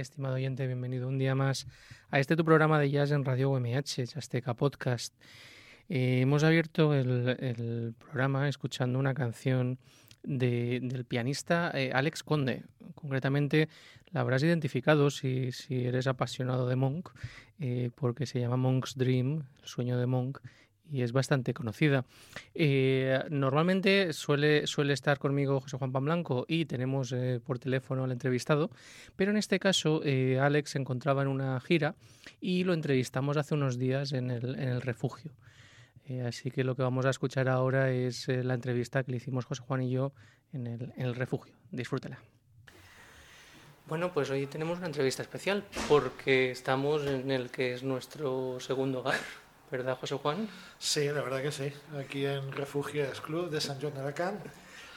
Estimado oyente, bienvenido un día más a este tu programa de jazz en Radio UMH, Azteca Podcast. Eh, hemos abierto el, programa escuchando una canción del pianista eh, Alex Conde. Concretamente, la habrás identificado si, eres apasionado de Monk, eh, porque se llama Monk's Dream, el sueño de Monk, y es bastante conocida. Eh, normalmente suele, suele estar conmigo José Juan Blanco y tenemos eh, por teléfono al entrevistado, pero en este caso eh, Alex se encontraba en una gira y lo entrevistamos hace unos días en el, en el refugio. así que lo que vamos a escuchar ahora es la entrevista que le hicimos José Juan y yo en el, en el refugio. Disfrútela. Bueno, pues hoy tenemos una entrevista especial porque estamos en el que es nuestro segundo hogar. ¿Verdad, José Juan? Sí, la verdad que sí. Aquí en Refugiados Club de San Juan de Alacant.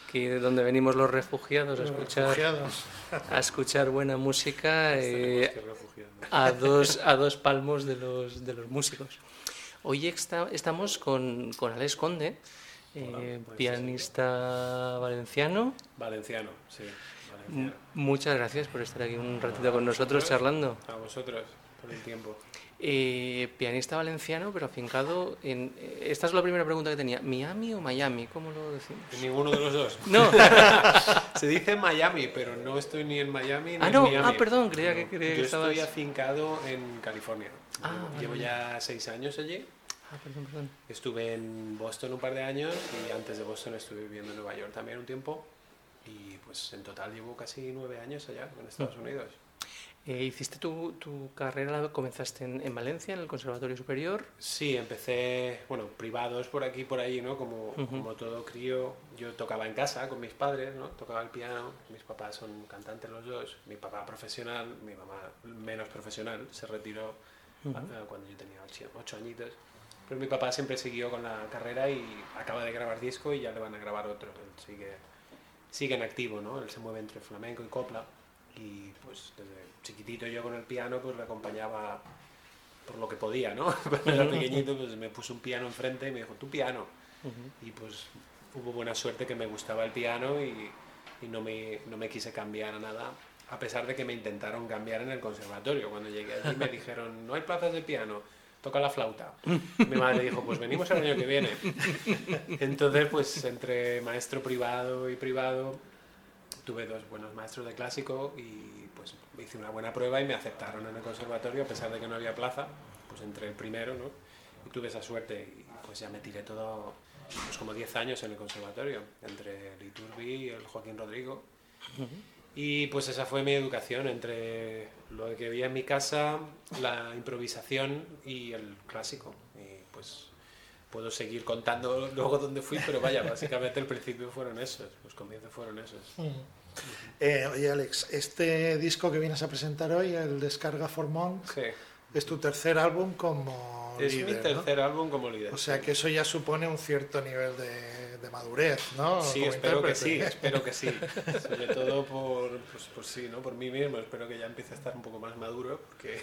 Aquí de donde venimos los refugiados a escuchar, a escuchar buena música eh, a, dos, a dos palmos de los, de los músicos. Hoy estamos con, con Alex Conde, eh, pues pianista valenciano. Valenciano, sí. Muchas gracias por estar aquí un ratito con nosotros charlando. A vosotros, por el tiempo. Eh, pianista valenciano, pero afincado en... Esta es la primera pregunta que tenía. ¿Miami o Miami? ¿Cómo lo decimos? Ninguno de los dos. No. Se dice Miami, pero no estoy ni en Miami ni ah, en Miami. Ah, perdón, creía que, creía Yo que estoy afincado en California. Ah, Llevo ya seis años allí. Ah, perdón, perdón. Estuve en Boston un par de años y antes de Boston estuve viviendo en Nueva York también un tiempo. Y pues en total llevo casi nueve años allá en Estados mm. Unidos. Eh, ¿Hiciste tu, tu, carrera, comenzaste en, en, Valencia, en el Conservatorio Superior? Sí, empecé, bueno, privados por aquí por ahí, ¿no? Como, como todo crío, yo tocaba en casa con mis padres, ¿no? Tocaba el piano, mis papás son cantantes los dos, mi papá profesional, mi mamá menos profesional, se retiró cuando yo tenía ocho, añitos. Pero mi papá siempre siguió con la carrera y acaba de grabar disco y ya le van a grabar otro. Él sigue, sigue en activo, ¿no? Él se mueve entre flamenco y copla y pues desde chiquitito yo con el piano pues le acompañaba por lo que podía, ¿no? Cuando era pequeñito pues me puso un piano enfrente y me dijo, tu piano. Y pues hubo buena suerte que me gustaba el piano y, y, no, me, no me quise cambiar a nada, a pesar de que me intentaron cambiar en el conservatorio. Cuando llegué allí me dijeron, no hay plazas de piano, toca la flauta. Mi madre dijo, pues venimos el año que viene. Entonces, pues entre maestro privado y privado, tuve dos buenos maestros de clásico y pues hice una buena prueba y me aceptaron en el conservatorio a pesar de que no había plaza, pues entré el primero, ¿no? Y tuve esa suerte y pues ya me tiré todo, pues como 10 años en el conservatorio, entre el Iturbi y el Joaquín Rodrigo. Y pues esa fue mi educación, entre lo que vi en mi casa, la improvisación y el clásico. Y pues puedo seguir contando luego dónde fui, pero vaya, básicamente el principio fueron esos, los comienzos fueron esos. Eh, oye, Alex, este disco que vienes a presentar hoy, el Descarga Formón, es tu tercer álbum como es líder. Es mi tercer álbum como líder. O sea que eso ya supone un cierto nivel de, madurez, ¿no? Sí, espero que sí, espero que sí. Sobre todo por, pues, por, sí, ¿no? por mí mismo, espero que ya empiece a estar un poco más maduro. Porque...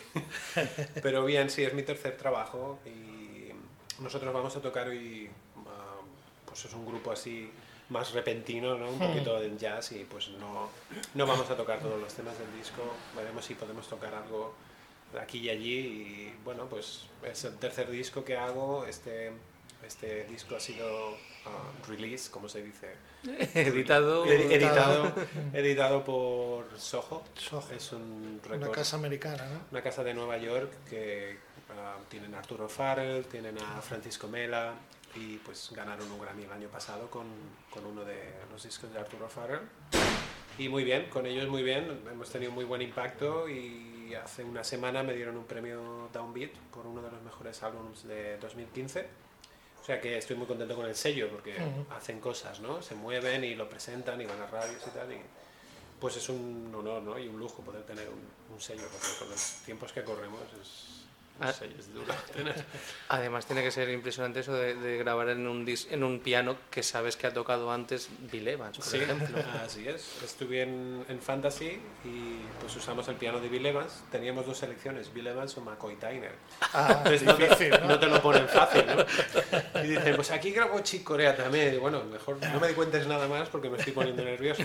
Pero bien, sí, es mi tercer trabajo y nosotros vamos a tocar hoy, ah, pues es un grupo así más repentino, ¿no? un poquito de jazz y pues no, no vamos a tocar todos los temas del disco, veremos si podemos tocar algo aquí y allí y bueno, pues es el tercer disco que hago, este, este disco ha sido uh, release, como se dice? editado, editado, editado por Soho, Soho. es un una casa americana, ¿no? Una casa de Nueva York que tienen a Arturo Farrell, tienen a Francisco Mela, y pues ganaron un Grammy el año pasado con, con uno de los discos de Arturo Farrell. Y muy bien, con ellos muy bien, hemos tenido muy buen impacto y hace una semana me dieron un premio Downbeat por uno de los mejores álbumes de 2015. O sea que estoy muy contento con el sello porque hacen cosas, ¿no? Se mueven y lo presentan y van a radios y tal. Y pues es un honor ¿no? y un lujo poder tener un, un sello porque con los tiempos que corremos es, Ah. Además tiene que ser impresionante eso de, grabar en un, en un piano que sabes que ha tocado antes Bill Evans, por ejemplo. Así es. Estuve en, en, Fantasy y pues usamos el piano de Bill Evans. Teníamos dos selecciones, Bill Evans o McCoy Tyner. Ah, no, te, ¿no? te, lo ponen fácil, ¿no? Y dicen, pues aquí grabo Chick Corea también. bueno, mejor no me cuentes nada más porque me estoy poniendo nervioso.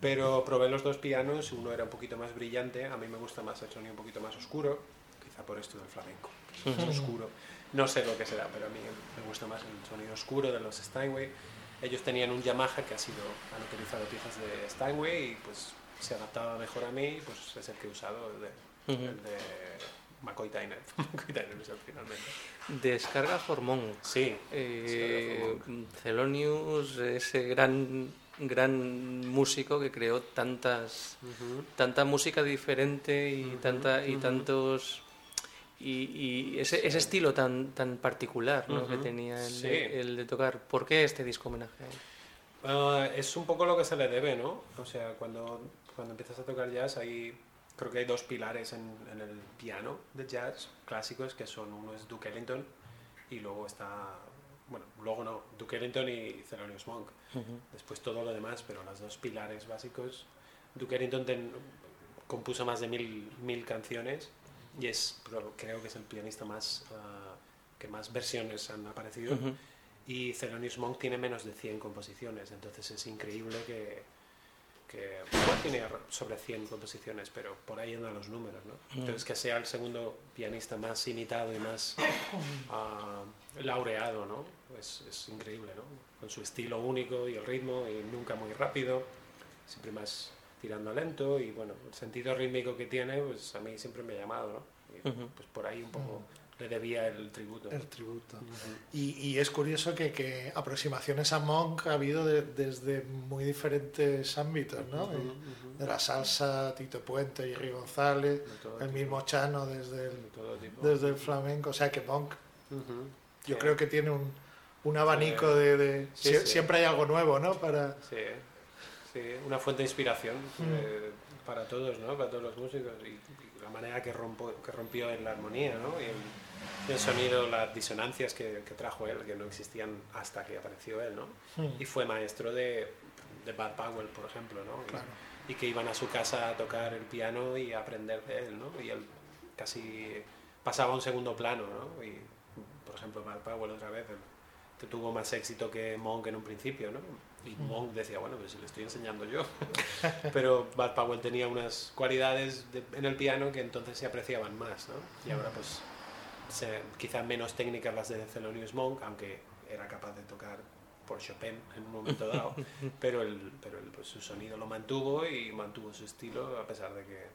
Pero probé los dos pianos, uno era un poquito más brillante, a mí me gusta más el sonido un poquito más oscuro por esto del flamenco. Es oscuro. No sé lo que será, pero a mí me gusta más el sonido oscuro de los Steinway. Ellos tenían un Yamaha que ha sido, han utilizado piezas de Steinway y pues se adaptaba mejor a mí, pues es el que he usado, el de, McCoy Tyner. McCoy Tyner es el finalmente. Descarga Formón. Sí. Eh, Celonius, ese gran gran músico que creó tantas tanta música diferente y tanta y tantos y, ese, ese, estilo tan tan particular ¿no? que tenía el, el, de tocar ¿por qué este disco homenaje uh, es un poco lo que se le debe no o sea cuando cuando empiezas a tocar jazz hay creo que hay dos pilares en, en el piano de jazz clásicos que son uno es Duke Ellington y luego está bueno, luego no, Duke Ellington y Thelonious Monk. Después todo lo demás, pero los dos pilares básicos. Duke Ellington compuso más de mil, mil canciones y es, creo que es el pianista más ah, que más versiones han aparecido. Y Thelonious Monk tiene menos de 100 composiciones, entonces es increíble que, que tiene sobre 100 composiciones, pero por ahí andan los números, ¿no? Entonces que sea el segundo pianista más imitado y más uh, laureado, ¿no? Es, es, increíble, ¿no? Con su estilo único y el ritmo y nunca muy rápido, siempre más tirando lento y bueno, el sentido rítmico que tiene, pues a mí siempre me ha llamado, ¿no? Y, pues por ahí un poco le debía el tributo. El tributo. y, y, es curioso que, que, aproximaciones a Monk ha habido desde muy diferentes ámbitos, ¿no? De la salsa, Tito Puente, Jerry González, el mismo Chano desde el, desde el flamenco. O sea que Monk, yo creo que tiene un, un abanico de... siempre hay algo nuevo, ¿no? Para... Sí, una fuente de inspiración eh, para todos, ¿no? Para todos los músicos. Y, la manera que, rompo, que rompió en la armonía, ¿no? Y el, sonido, las disonancias que, trajo él, que no existían hasta que apareció él, ¿no? Y fue maestro de, de Bad Powell, por ejemplo, ¿no? Y, que iban a su casa a tocar el piano y a aprender de él, ¿no? Y él casi pasaba a un segundo plano, ¿no? Y, por ejemplo, Bad Powell otra vez tuvo más éxito que Monk en un principio, ¿no? Y Monk decía, bueno, pues si le estoy enseñando yo. Pero Bad Powell tenía unas cualidades en el piano que entonces se apreciaban más, ¿no? Y ahora pues se, quizá menos técnicas las de Thelonious Monk, aunque era capaz de tocar por Chopin en un momento dado, pero, el, pero el, pues, su sonido lo mantuvo y mantuvo su estilo a pesar de que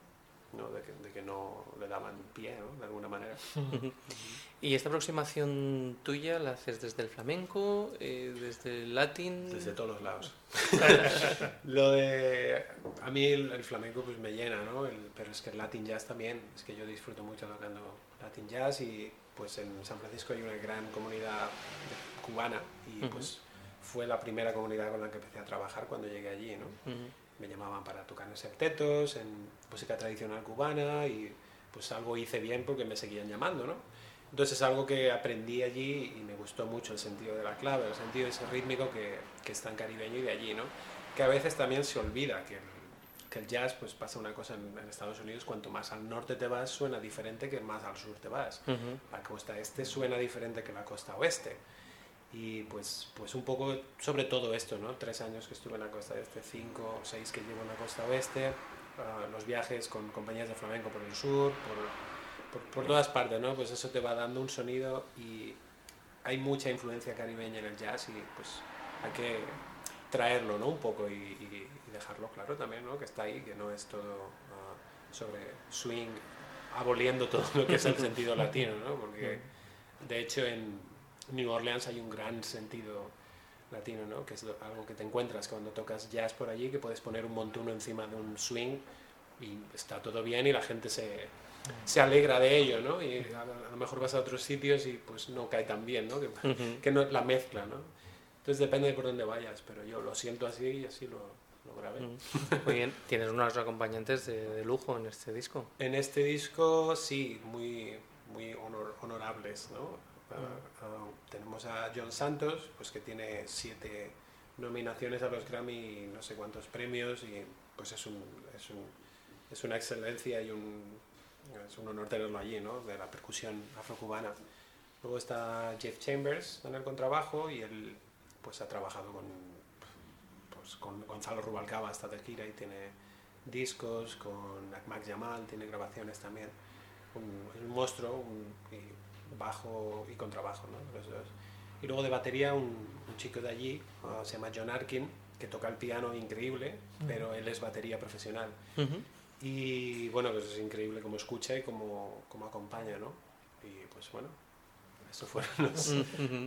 ¿no? De, que, de que no le daban pie, ¿no? De alguna manera. ¿Y esta aproximación tuya la haces desde el flamenco, eh, desde el latín? Desde todos los lados. Lo de... A mí el, flamenco pues me llena, ¿no? El, pero es que el latin jazz también, es que yo disfruto mucho tocando latin jazz y pues en San Francisco hay una gran comunidad cubana y pues fue la primera comunidad con la que empecé a trabajar cuando llegué allí, ¿no? Me llamaban para tocar en septetos, en música tradicional cubana y pues algo hice bien porque me seguían llamando, ¿no? Entonces es algo que aprendí allí y me gustó mucho el sentido de la clave, el sentido de ese rítmico que, que es tan caribeño y de allí, ¿no? Que a veces también se olvida que el, que el jazz, pues pasa una cosa en, Estados Unidos, cuanto más al norte te vas suena diferente que más al sur te vas. La costa este suena diferente que la costa oeste. Y pues, pues un poco sobre todo esto, ¿no? Tres años que estuve en la costa este, cinco o seis que llevo en la costa oeste, ah, los viajes con compañías de flamenco por el sur, por por, todas partes, ¿no? Pues eso te va dando un sonido y hay mucha influencia caribeña en el jazz y pues hay que traerlo, ¿no? Un poco y, dejarlo claro también, ¿no? Que está ahí, que no es todo ah, sobre swing, aboliendo todo lo que es el sentido latino, ¿no? Porque de hecho en New Orleans hay un gran sentido latino, ¿no? Que es algo que te encuentras cuando tocas jazz por allí, que puedes poner un montuno encima de un swing y está todo bien y la gente se, se alegra de ello, ¿no? Y a, lo mejor vas a otros sitios y pues no cae tan bien, ¿no? Que, que no la mezcla, ¿no? Entonces depende de por dónde vayas, pero yo lo siento así y así lo, lo grabé. Muy bien, ¿tienes unos acompañantes de, lujo en este disco? En este disco sí, muy, muy honorables, ¿no? Ah, tenemos a John Santos, pues que tiene siete nominaciones a los Grammy y no sé cuántos premios y pues es, un, es, un, es una excelencia y un, es un honor tenerlo allí, ¿no? De la percusión afrocubana. Luego está Jeff Chambers en el contrabajo y él pues ha trabajado con, pues, con Gonzalo Rubalcaba hasta de gira y tiene discos, con Max Yamal, tiene grabaciones también. Un, un monstruo, un, bajo y contrabajo, ¿no? Los dos. Y luego de batería un, un chico de allí, uh, se llama John Arkin, que toca el piano increíble, pero él es batería profesional. Y bueno, pues es increíble cómo escucha y cómo, cómo acompaña, ¿no? Y pues bueno, eso fueron las,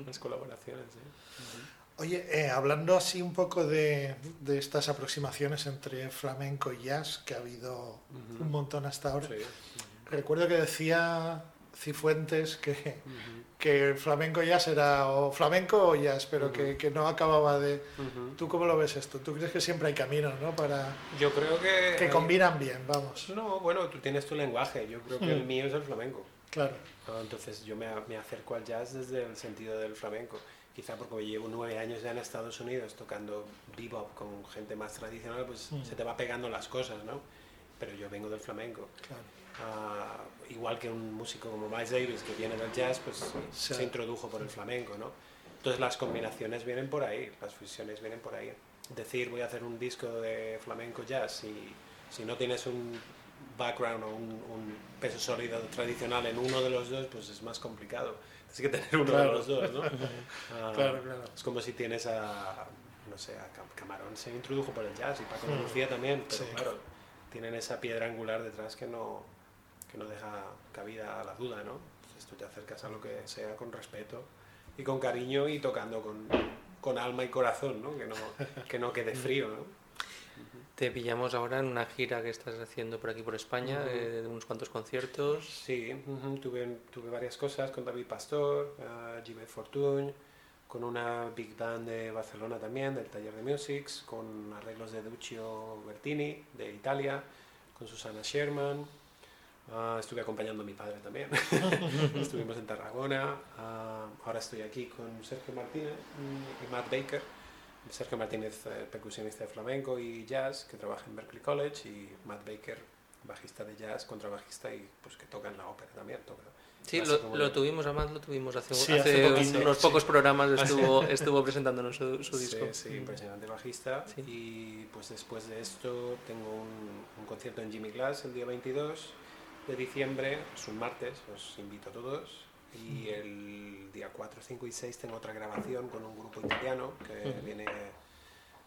las colaboraciones. ¿eh? Oye, eh, hablando así un poco de, de, estas aproximaciones entre flamenco y jazz, que ha habido un montón hasta ahora, Sí. recuerdo que decía Cifuentes que, que el flamenco jazz era o flamenco o jazz, pero que, que no acababa de... ¿Tú cómo lo ves esto? ¿Tú crees que siempre hay caminos, ¿no? Para Yo creo que... que combinan bien, vamos. No, bueno, tú tienes tu lenguaje. Yo creo que el mío es el flamenco. Claro. Ah, Entonces yo me, me acerco al jazz desde el sentido del flamenco. Quizá porque llevo nueve años ya en Estados Unidos tocando bebop con gente más tradicional, pues Mm. se te va pegando las cosas, ¿no? Pero yo vengo del flamenco. Claro. Ah, igual que un músico como Miles Davis que viene del jazz, pues Sí. se introdujo por el flamenco, ¿no? Entonces las combinaciones vienen por ahí, las fusiones vienen por ahí. Decir voy a hacer un disco de flamenco jazz y si no tienes un background o un, un peso sólido tradicional en uno de los dos, pues es más complicado. Tienes que tener uno Claro. de los dos, ¿no? Ah, Claro, claro. Es como si tienes a, no sé, a Cam- Camarón se introdujo por el jazz y Paco de Mm. Lucía también, pero Sí. claro, tienen esa piedra angular detrás que no, que no deja cabida a la duda, ¿no? Entonces tú te acercas a lo que sea con respeto y con cariño y tocando con, con alma y corazón, ¿no? Que no, que no quede frío, ¿no? Te pillamos ahora en una gira que estás haciendo por aquí por España, Ujú. eh, de unos cuantos conciertos. Sí, ujú, tuve, tuve varias cosas con David Pastor, uh, Jimmy Fortuny, con una big band de Barcelona también, del taller de Musics, con arreglos de Duccio Bertini, de Italia, con Susana Sherman. Ah, estuve acompañando a mi padre también. Estuvimos en Tarragona. Ah, ahora estoy aquí con Sergio Martínez mm, y Matt Baker. Sergio Martínez, eh, percusionista de flamenco y jazz, que trabaja en Berklee College, y Matt Baker, bajista de jazz, contrabajista y pues que toca en la ópera también. Toca Sí, lo, lo tuvimos, además lo tuvimos hace, Sí, hace hace poquito, unos sí. pocos programas, estuvo, estuvo presentándonos su, su disco. Sí, sí, impresionante bajista. Sí. Y pues después de esto tengo un, un concierto en Jimmy Glass el día 22 de diciembre, es un martes, os invito a todos. Y el día 4, 5 y 6 tengo otra grabación con un grupo italiano que Ujú. viene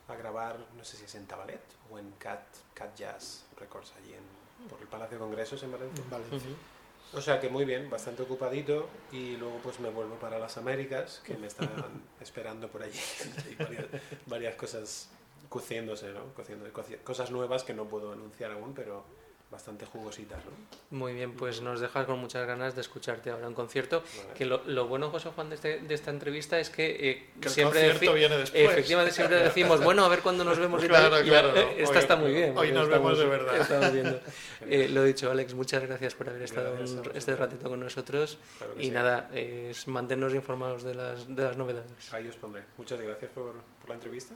a grabar, no sé si es en Tabalet o en Cat, Cat Jazz Records, allí en, por el Palacio de Congresos en Valencia. En Valencia. Ujú. O sea que muy bien, bastante ocupadito y luego pues me vuelvo para las Américas que me están esperando por allí. Hay varias, varias cosas cociéndose, ¿no? Cociendo, coci- cosas nuevas que no puedo anunciar aún, pero bastante jugositas, ¿no? Muy bien, pues nos dejas con muchas ganas de escucharte ahora en concierto. Vale. Que lo, lo bueno, José Juan, de, este- de esta entrevista es que, eh, Que el siempre concierto deci- viene después. Efectivamente, siempre decimos, bueno, a ver cuándo nos vemos y Claro, tal. claro, eh, no. esta Hoy- está muy bien. hoy nos vemos de verdad. estamos viendo. Eh, lo dicho, Alex, muchas gracias por haber estado Gracias un- este ratito con nosotros. Claro Y sí. nada, eh, es mantenernos informados de las, de las novedades. Ahí os pondré. Muchas gracias por, por la entrevista.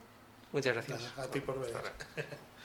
Muchas gracias. A ti por venir.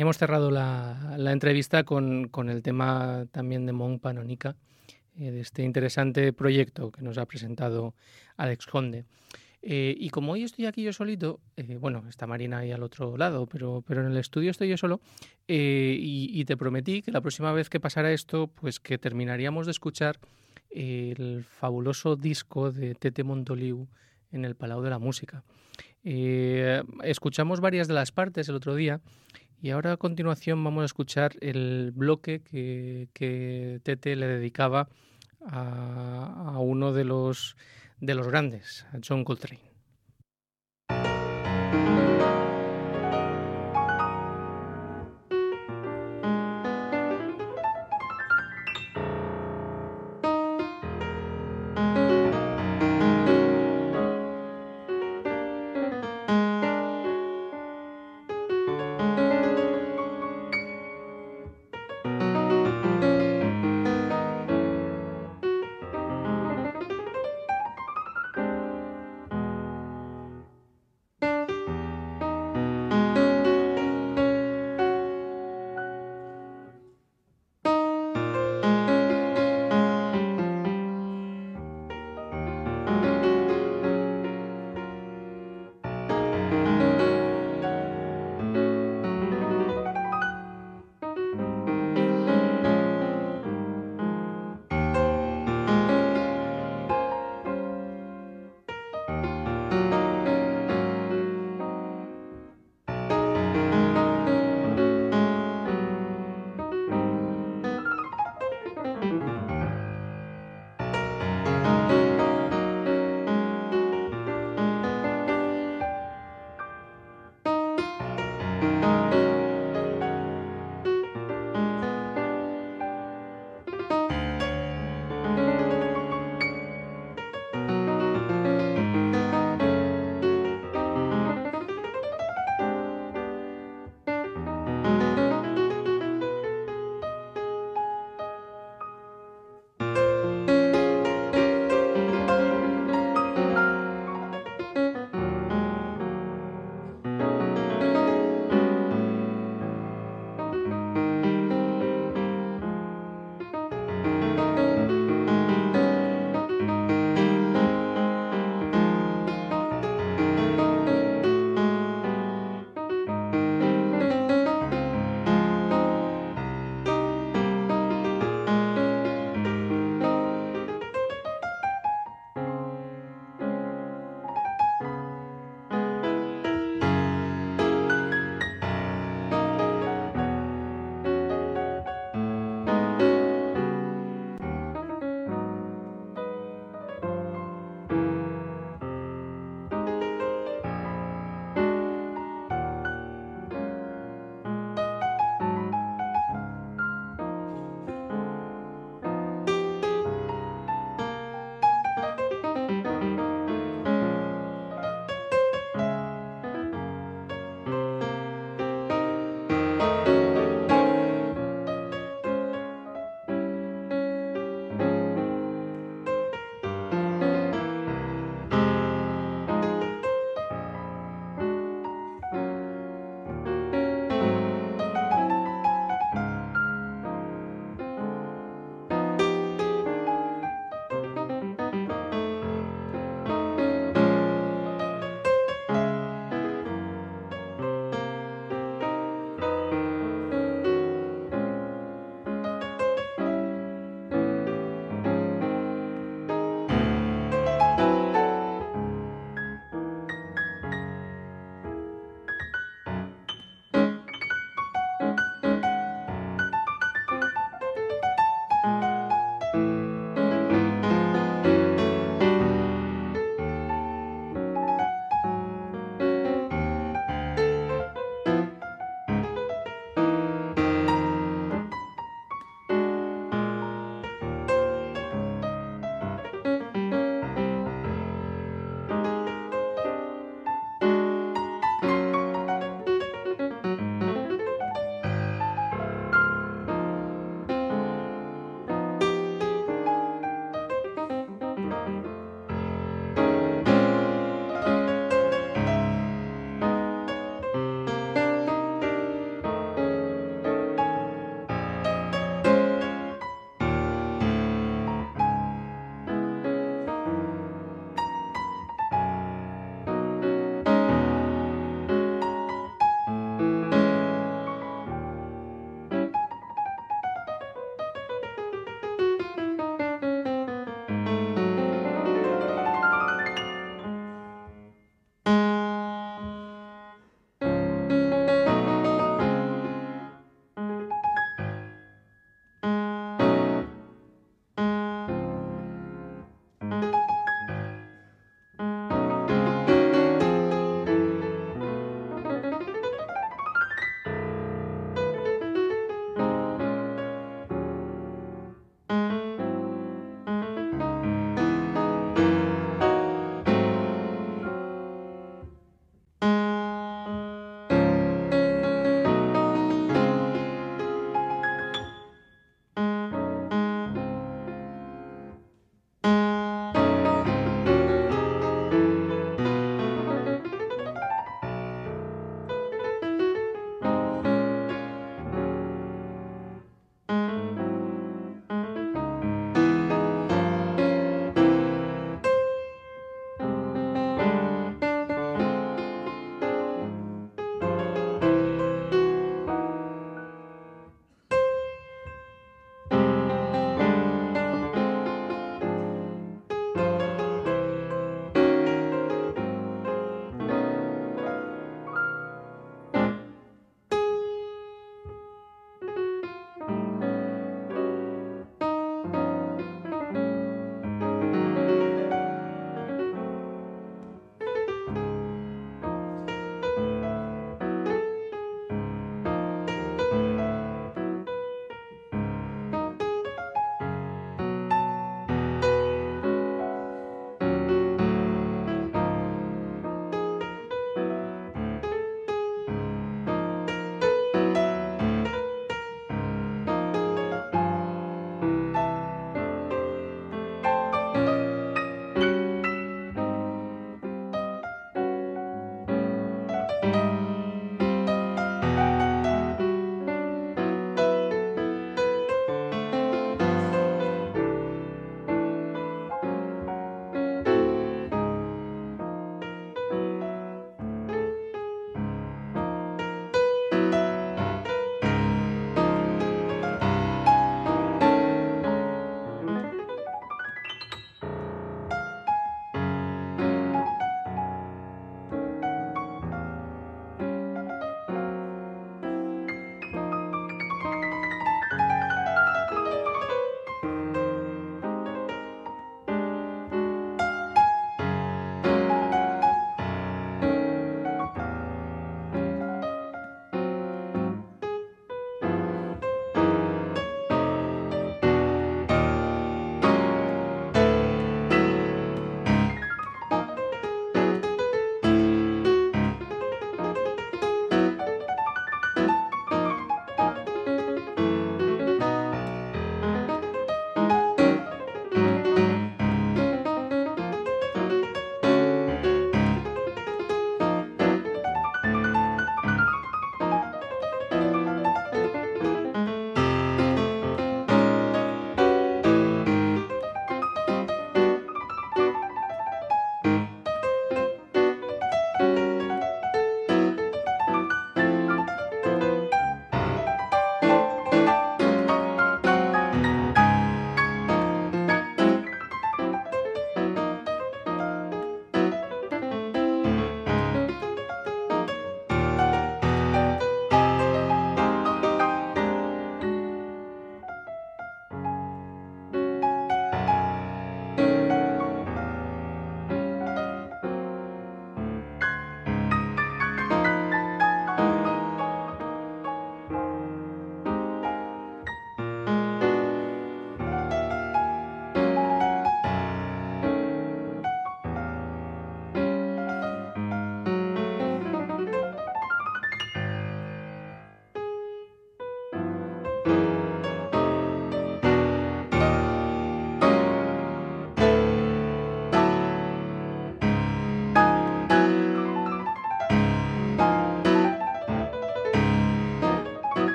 Hemos cerrado la, entrevista con, el tema también de Mon Panonica, eh, de este interesante proyecto que nos ha presentado Alex Conde. Eh, y como hoy estoy aquí yo solito, eh, bueno, está Marina ahí al otro lado, pero, en el estudio estoy yo solo, y, y, te prometí que la próxima vez que pasara esto, pues que terminaríamos de escuchar el fabuloso disco de Tete Montoliu en el Palau de la Música. escuchamos varias de las partes el otro día y ahora a continuación vamos a escuchar el bloque que, Tete le dedicaba a, a, uno de los, de los grandes, a John Coltrane.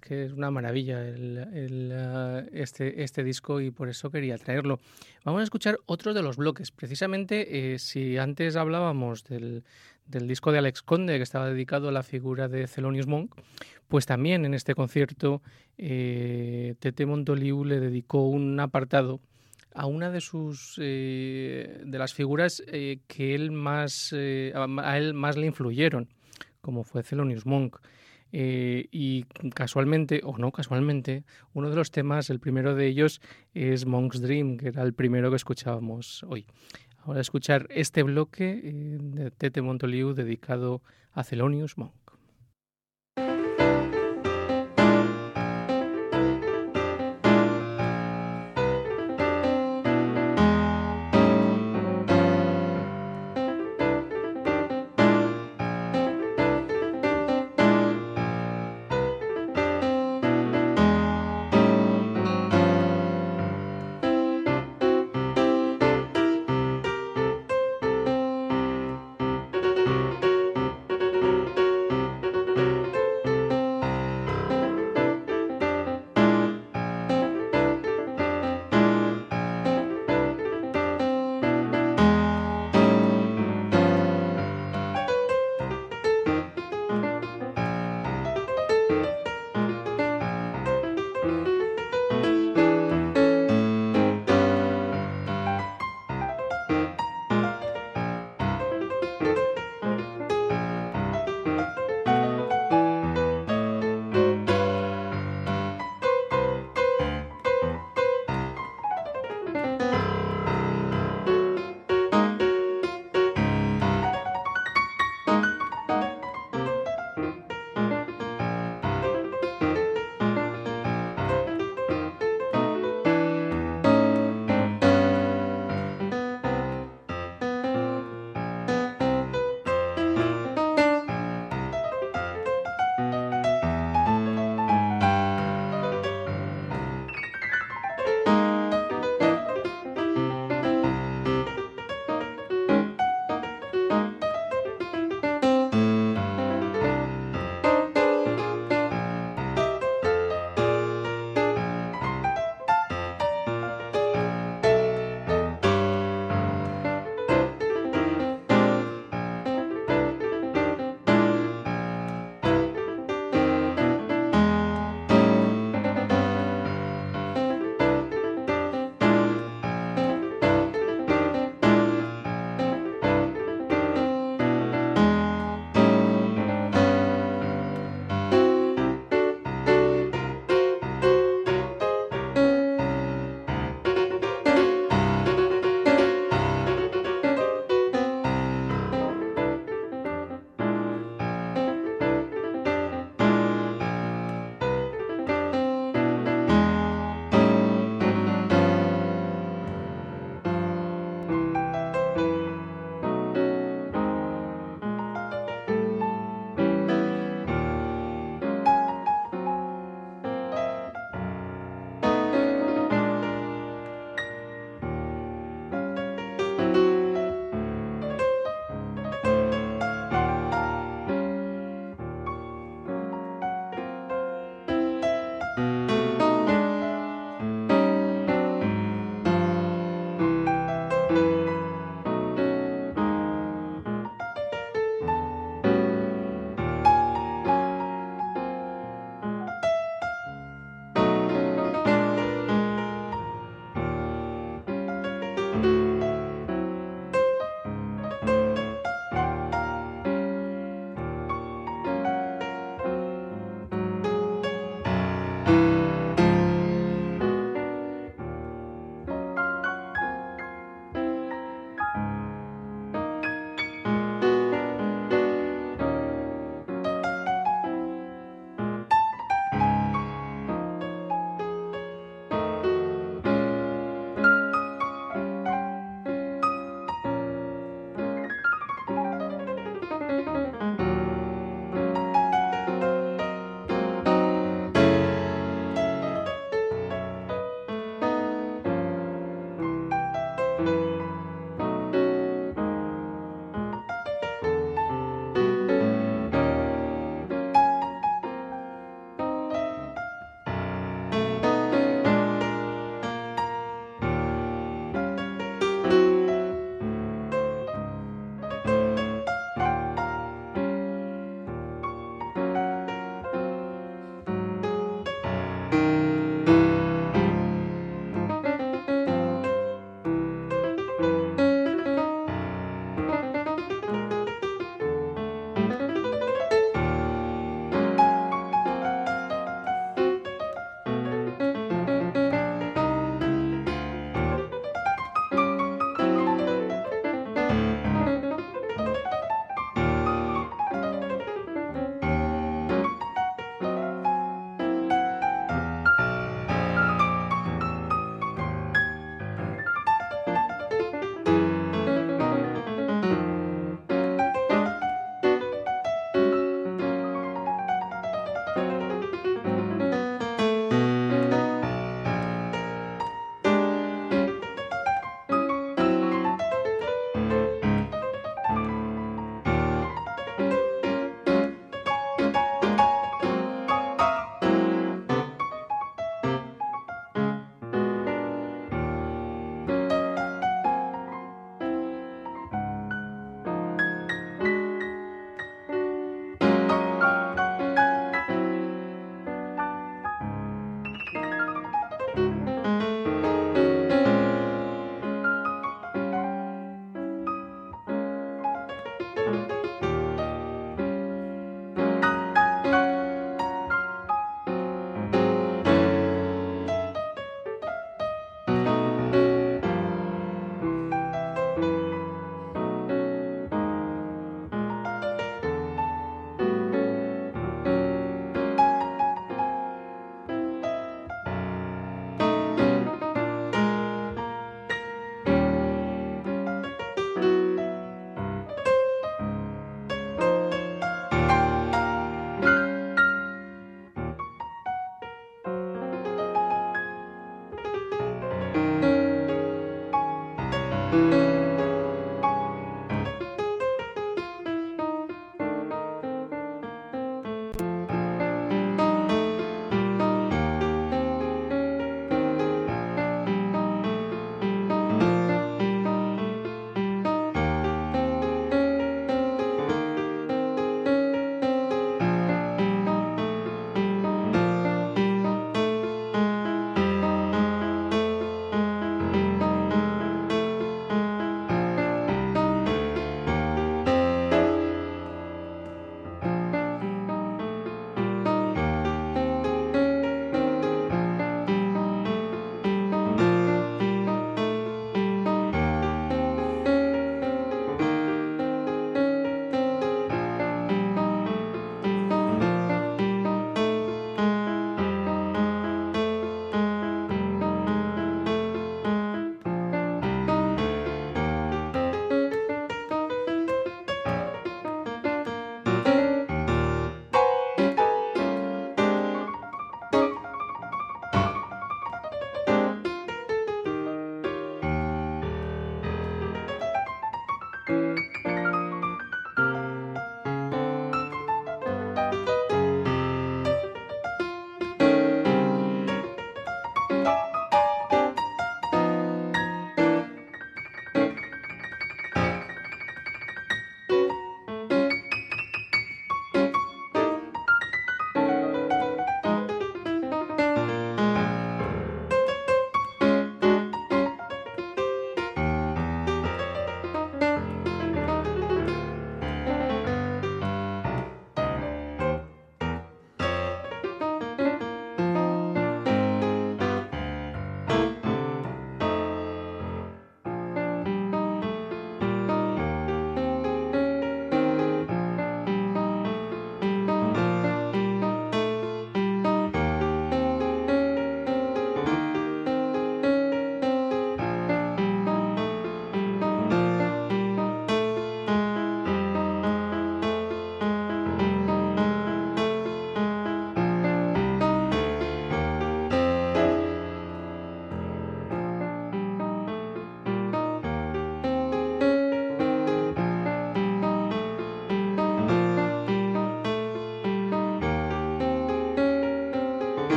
Que es una maravilla eh, este, este disco y por eso quería traerlo. Vamos a escuchar otro de los bloques. Precisamente, eh, si antes hablábamos del, disco de Alex Conde, que estaba dedicado a la figura de Thelonious Monk, pues también en este concierto eh, Tete Montoliu le dedicó un apartado a una de sus de las figuras que él más a él más le influyeron como fue Thelonious Monk eh, y casualmente, o no casualmente, uno de los temas, el primero de ellos, es Monk's Dream, que era el primero que escuchábamos hoy. Ahora escuchar este bloque eh, de Tete Montoliu dedicado a Thelonious Monk.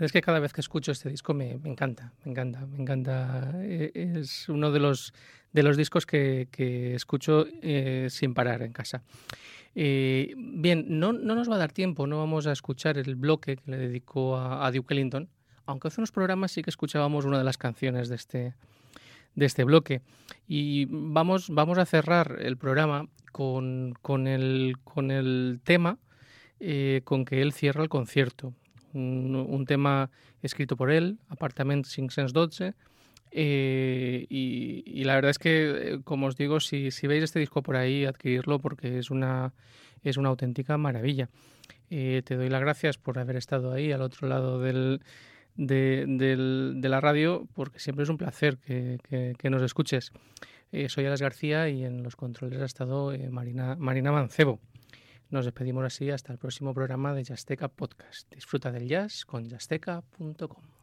Es que cada vez que escucho este disco me, encanta, me encanta, me encanta. Eh, es uno de los, de los discos que, escucho eh, sin parar en casa. Eh, bien, no, no, nos va a dar tiempo, no vamos a escuchar el bloque que le dedicó a, Duke Ellington, aunque hace unos programas sí que escuchábamos una de las canciones de este, de este bloque. Y vamos, vamos a cerrar el programa con, con, el, con el tema con que él cierra el concierto un, tema escrito por él, Apartament 512, eh, y, la verdad es que, eh, como os digo, si, veis este disco por ahí, adquirirlo porque es una, es una auténtica maravilla. Eh, te doy las gracias por haber estado ahí al otro lado del, de, la radio, porque siempre es un placer que, nos escuches. soy Alas García y en los controles ha estado Marina, Marina Mancebo. Nos despedimos así hasta el próximo programa de Jazzteca Podcast. Disfruta del jazz con jazzteca.com.